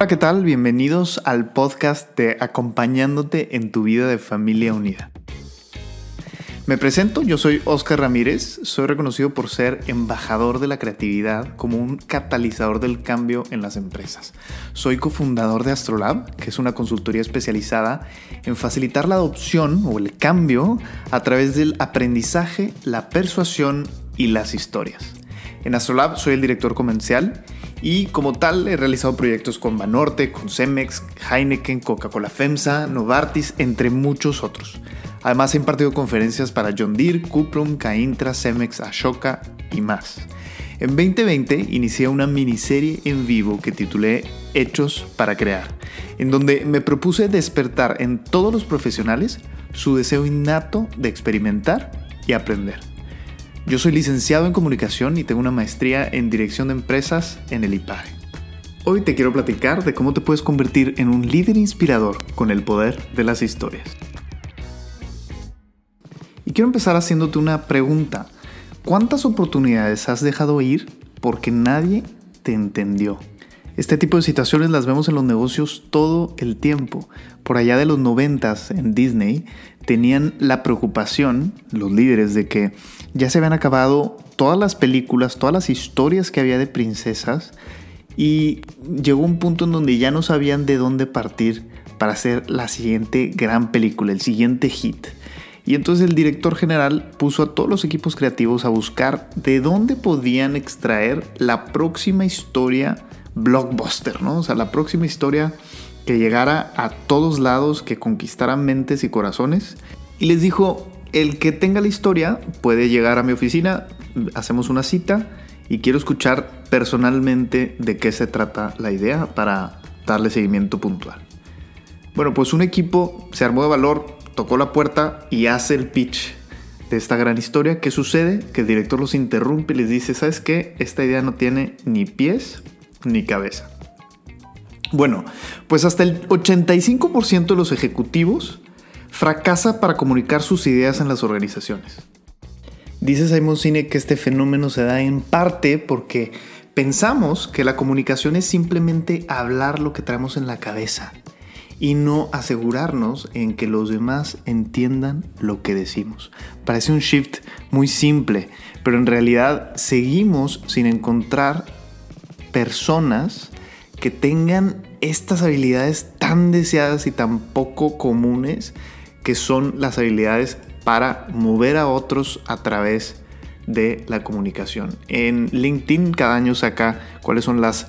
Hola, ¿qué tal? Bienvenidos al podcast de Acompañándote en tu vida de familia unida. Me presento, yo soy Oscar Ramírez, soy reconocido por ser embajador de la creatividad como un catalizador del cambio en las empresas. Soy cofundador de Astrolab, que es una consultoría especializada en facilitar la adopción o el cambio a través del aprendizaje, la persuasión y las historias. En Astrolab soy el director comercial y como tal he realizado proyectos con Banorte, con Cemex, Heineken, Coca-Cola FEMSA, Novartis, entre muchos otros. Además he impartido conferencias para John Deere, Cuprum, Caintra, Cemex, Ashoka y más. En 2020 inicié una miniserie en vivo que titulé Hechos para Crear, en donde me propuse despertar en todos los profesionales su deseo innato de experimentar y aprender. Yo soy licenciado en comunicación y tengo una maestría en dirección de empresas en el IPARE. Hoy te quiero platicar de cómo te puedes convertir en un líder inspirador con el poder de las historias. Y quiero empezar haciéndote una pregunta. ¿Cuántas oportunidades has dejado ir porque nadie te entendió? Este tipo de situaciones las vemos en los negocios todo el tiempo. Por allá de los noventas en Disney tenían la preocupación, los líderes, de que ya se habían acabado todas las películas, todas las historias que había de princesas y llegó un punto en donde ya no sabían de dónde partir para hacer la siguiente gran película, el siguiente hit. Y entonces el director general puso a todos los equipos creativos a buscar de dónde podían extraer la próxima historia blockbuster, ¿no? O sea, la próxima historia que llegara a todos lados, que conquistara mentes y corazones. Y les dijo, el que tenga la historia puede llegar a mi oficina, hacemos una cita y quiero escuchar personalmente de qué se trata la idea para darle seguimiento puntual. Bueno, pues un equipo se armó de valor, tocó la puerta y hace el pitch de esta gran historia. ¿Qué sucede? Que el director los interrumpe y les dice, ¿sabes qué? Esta idea no tiene ni pies ni cabeza. Bueno, pues hasta el 85% de los ejecutivos fracasa para comunicar sus ideas en las organizaciones. Dice Simon Sinek que este fenómeno se da en parte porque pensamos que la comunicación es simplemente hablar lo que traemos en la cabeza y no asegurarnos en que los demás entiendan lo que decimos. Parece un shift muy simple, pero en realidad seguimos sin encontrar personas que tengan estas habilidades tan deseadas y tan poco comunes que son las habilidades para mover a otros a través de la comunicación. En LinkedIn cada año saca cuáles son las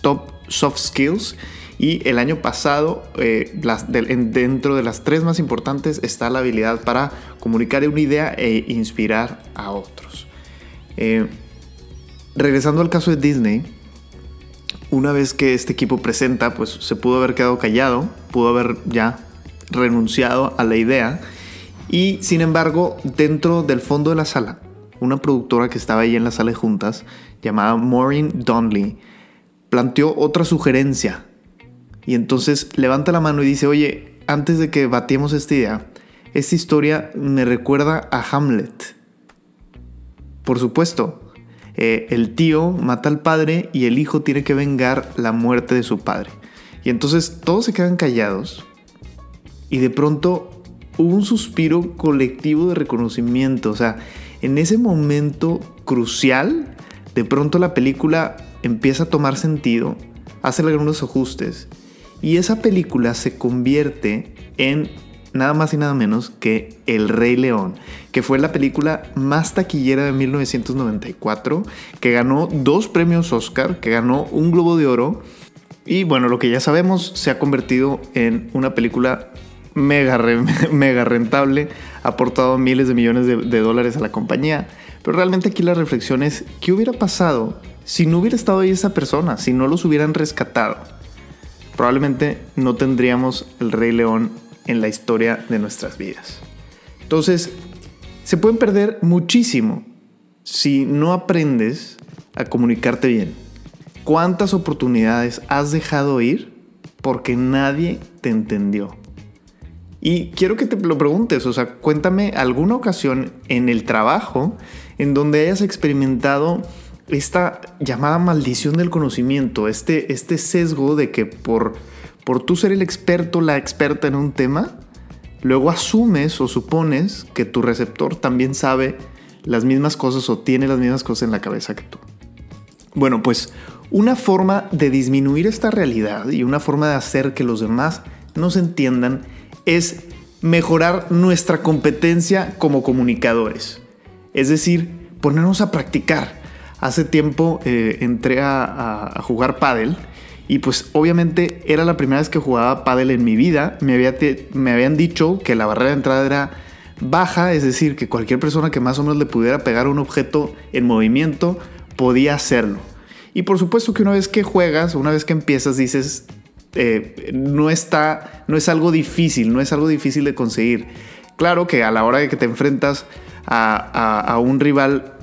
top soft skills y el año pasado eh, dentro de las tres más importantes está la habilidad para comunicar una idea e inspirar a otros. Eh, regresando al caso de Disney, una vez que este equipo presenta, pues se pudo haber quedado callado, pudo haber ya renunciado a la idea. Y sin embargo, dentro del fondo de la sala, una productora que estaba ahí en la sala de juntas, llamada Maureen Donnelly, planteó otra sugerencia. Y entonces levanta la mano y dice, oye, antes de que batiemos esta idea, esta historia me recuerda a Hamlet. Por supuesto, eh, el tío mata al padre y el hijo tiene que vengar la muerte de su padre. Y entonces todos se quedan callados y de pronto hubo un suspiro colectivo de reconocimiento. O sea, en ese momento crucial, de pronto la película empieza a tomar sentido, hace algunos ajustes y esa película se convierte en nada más y nada menos que El Rey León, que fue la película más taquillera de 1994, que ganó dos premios Oscar, que ganó un Globo de Oro. Y bueno, lo que ya sabemos, se ha convertido en una película mega, mega rentable, ha aportado miles de millones de, de dólares a la compañía. Pero realmente aquí la reflexión es, ¿qué hubiera pasado si no hubiera estado ahí esa persona, si no los hubieran rescatado? Probablemente no tendríamos el Rey León en la historia de nuestras vidas. Entonces, se pueden perder muchísimo si no aprendes a comunicarte bien. ¿Cuántas oportunidades has dejado ir porque nadie te entendió? Y quiero que te lo preguntes, o sea, cuéntame alguna ocasión en el trabajo en donde hayas experimentado esta llamada maldición del conocimiento, este, este sesgo de que por, por tú ser el experto, la experta en un tema, luego asumes o supones que tu receptor también sabe las mismas cosas o tiene las mismas cosas en la cabeza que tú. Bueno, pues una forma de disminuir esta realidad y una forma de hacer que los demás nos entiendan es mejorar nuestra competencia como comunicadores. Es decir, ponernos a practicar. Hace tiempo eh, entré a, jugar pádel y pues obviamente era la primera vez que jugaba pádel en mi vida. Me, había me habían dicho que la barrera de entrada era baja, es decir, que cualquier persona que más o menos le pudiera pegar un objeto en movimiento podía hacerlo. Y por supuesto que una vez que juegas, una vez que empiezas, dices, eh, no está, no es algo difícil, no es algo difícil de conseguir. Claro que a la hora de que te enfrentas a, un rival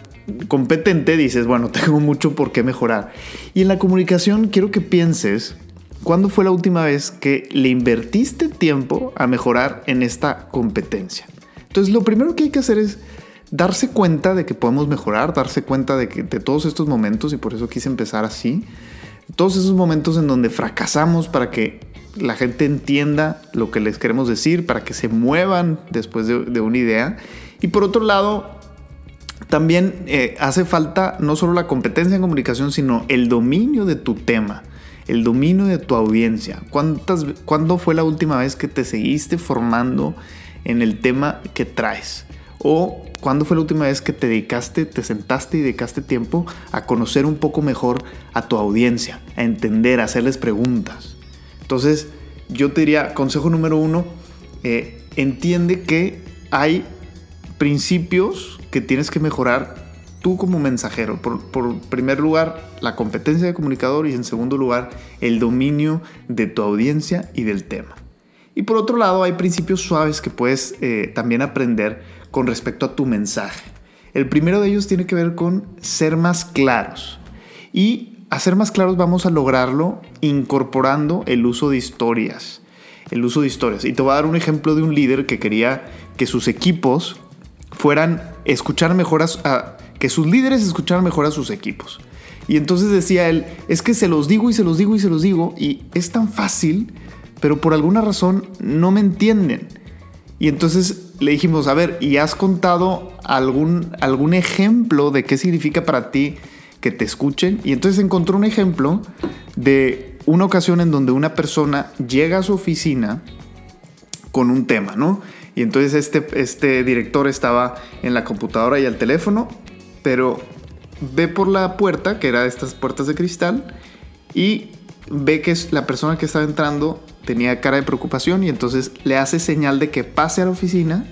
competente, dices, bueno, tengo mucho por qué mejorar. Y en la comunicación quiero que pienses, ¿cuándo fue la última vez que le invertiste tiempo a mejorar en esta competencia? Entonces, lo primero que hay que hacer es darse cuenta de que podemos mejorar, darse cuenta de, que, de todos estos momentos, y por eso quise empezar así, todos esos momentos en donde fracasamos para que la gente entienda lo que les queremos decir, para que se muevan después de, una idea. Y por otro lado, también eh, hace falta no solo la competencia en comunicación, sino el dominio de tu tema, el dominio de tu audiencia. ¿Cuántas, ¿Cuándo fue la última vez que te seguiste formando en el tema que traes? ¿O cuándo fue la última vez que te dedicaste, te sentaste y dedicaste tiempo a conocer un poco mejor a tu audiencia, a entender, a hacerles preguntas? Entonces, yo te diría, consejo número uno, eh, entiende que hay principios que tienes que mejorar tú como mensajero. Por, por, primer lugar, la competencia de comunicador y en segundo lugar, el dominio de tu audiencia y del tema. Y por otro lado, hay principios suaves que puedes eh, también aprender con respecto a tu mensaje. El primero de ellos tiene que ver con ser más claros. Y a ser más claros vamos a lograrlo incorporando el uso de historias. El uso de historias. Y te voy a dar un ejemplo de un líder que quería que sus equipos fueran escuchar mejor a, que sus líderes escucharan mejor a sus equipos. Y entonces decía él, es que se los digo y se los digo y se los digo y es tan fácil, pero por alguna razón no me entienden. Y entonces le dijimos, a ver, ¿y has contado algún, algún ejemplo de qué significa para ti que te escuchen? Y entonces encontró un ejemplo de una ocasión en donde una persona llega a su oficina con un tema, ¿no? Y entonces este, este director estaba en la computadora y al teléfono, pero ve por la puerta, que era estas puertas de cristal, y ve que la persona que estaba entrando tenía cara de preocupación y entonces le hace señal de que pase a la oficina,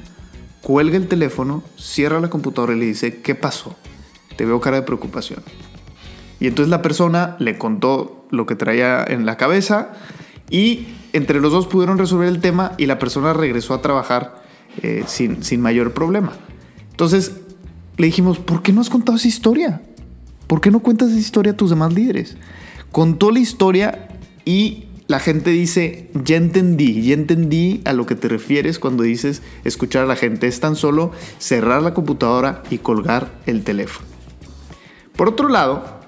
cuelga el teléfono, cierra la computadora y le dice, ¿qué pasó? Te veo cara de preocupación. Y entonces la persona le contó lo que traía en la cabeza y entre los dos pudieron resolver el tema y la persona regresó a trabajar eh, sin, sin mayor problema. Entonces le dijimos, ¿por qué no has contado esa historia? ¿Por qué no cuentas esa historia a tus demás líderes? Contó la historia y la gente dice, ya entendí, ya entendí a lo que te refieres cuando dices escuchar a la gente. Es tan solo cerrar la computadora y colgar el teléfono. Por otro lado,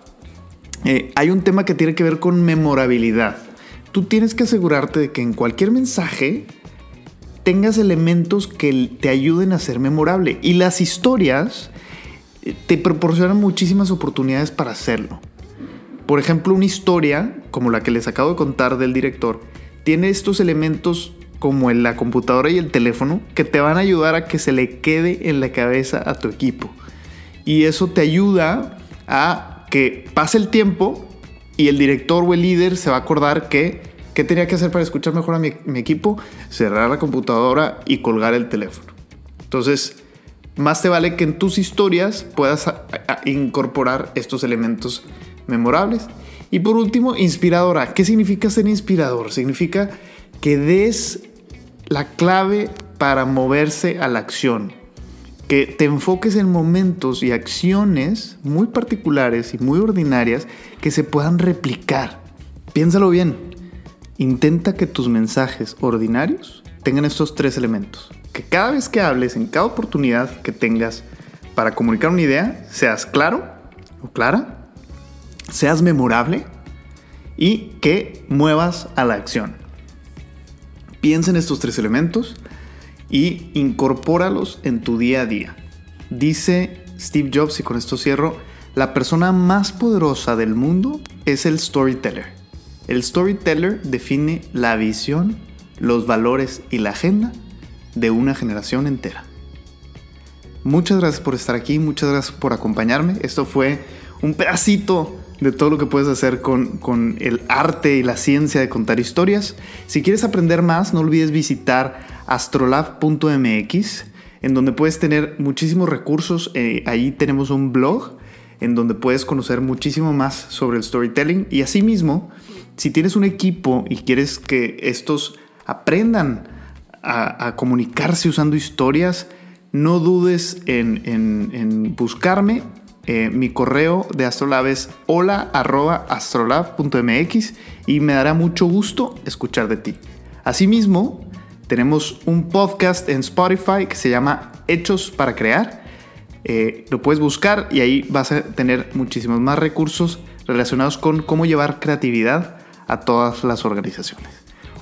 eh, hay un tema que tiene que ver con memorabilidad. Tú tienes que asegurarte de que en cualquier mensaje tengas elementos que te ayuden a ser memorable. Y las historias eh, te proporcionan muchísimas oportunidades para hacerlo. Por ejemplo, una historia, como la que les acabo de contar del director, tiene estos elementos como la computadora y el teléfono que te van a ayudar a que se le quede en la cabeza a tu equipo. Y eso te ayuda a que pase el tiempo y el director o el líder se va a acordar que qué tenía que hacer para escuchar mejor a mi, equipo, cerrar la computadora y colgar el teléfono. Entonces, más te vale que en tus historias puedas incorporar estos elementos memorables. Y por último, inspiradora. ¿Qué significa ser inspirador? Significa que des la clave para moverse a la acción. Que te enfoques en momentos y acciones muy particulares y muy ordinarias que se puedan replicar. Piénsalo bien. Intenta que tus mensajes ordinarios tengan estos tres elementos. Que cada vez que hables, en cada oportunidad que tengas para comunicar una idea, seas claro o clara, seas memorable y que muevas a la acción. Piensa en estos tres elementos y incorpóralos en tu día a día. Dice Steve Jobs, y con esto cierro, la persona más poderosa del mundo es el storyteller. El storyteller define la visión, los valores y la agenda de una generación entera. Muchas gracias por estar aquí, muchas gracias por acompañarme. Esto fue un pedacito de todo lo que puedes hacer con, con, el arte y la ciencia de contar historias. Si quieres aprender más, no olvides visitar astrolab.mx, en donde puedes tener muchísimos recursos. Eh, ahí tenemos un blog en donde puedes conocer muchísimo más sobre el storytelling. Y asimismo, si tienes un equipo y quieres que estos aprendan a, comunicarse usando historias, no dudes en, en buscarme eh, mi correo de Astrolab es hola.astrolab.mx y me dará mucho gusto escuchar de ti. Asimismo, tenemos un podcast en Spotify que se llama Hechos para Crear. Eh, lo puedes buscar y ahí vas a tener muchísimos más recursos relacionados con cómo llevar creatividad a todas las organizaciones.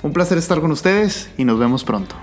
Un placer estar con ustedes y nos vemos pronto.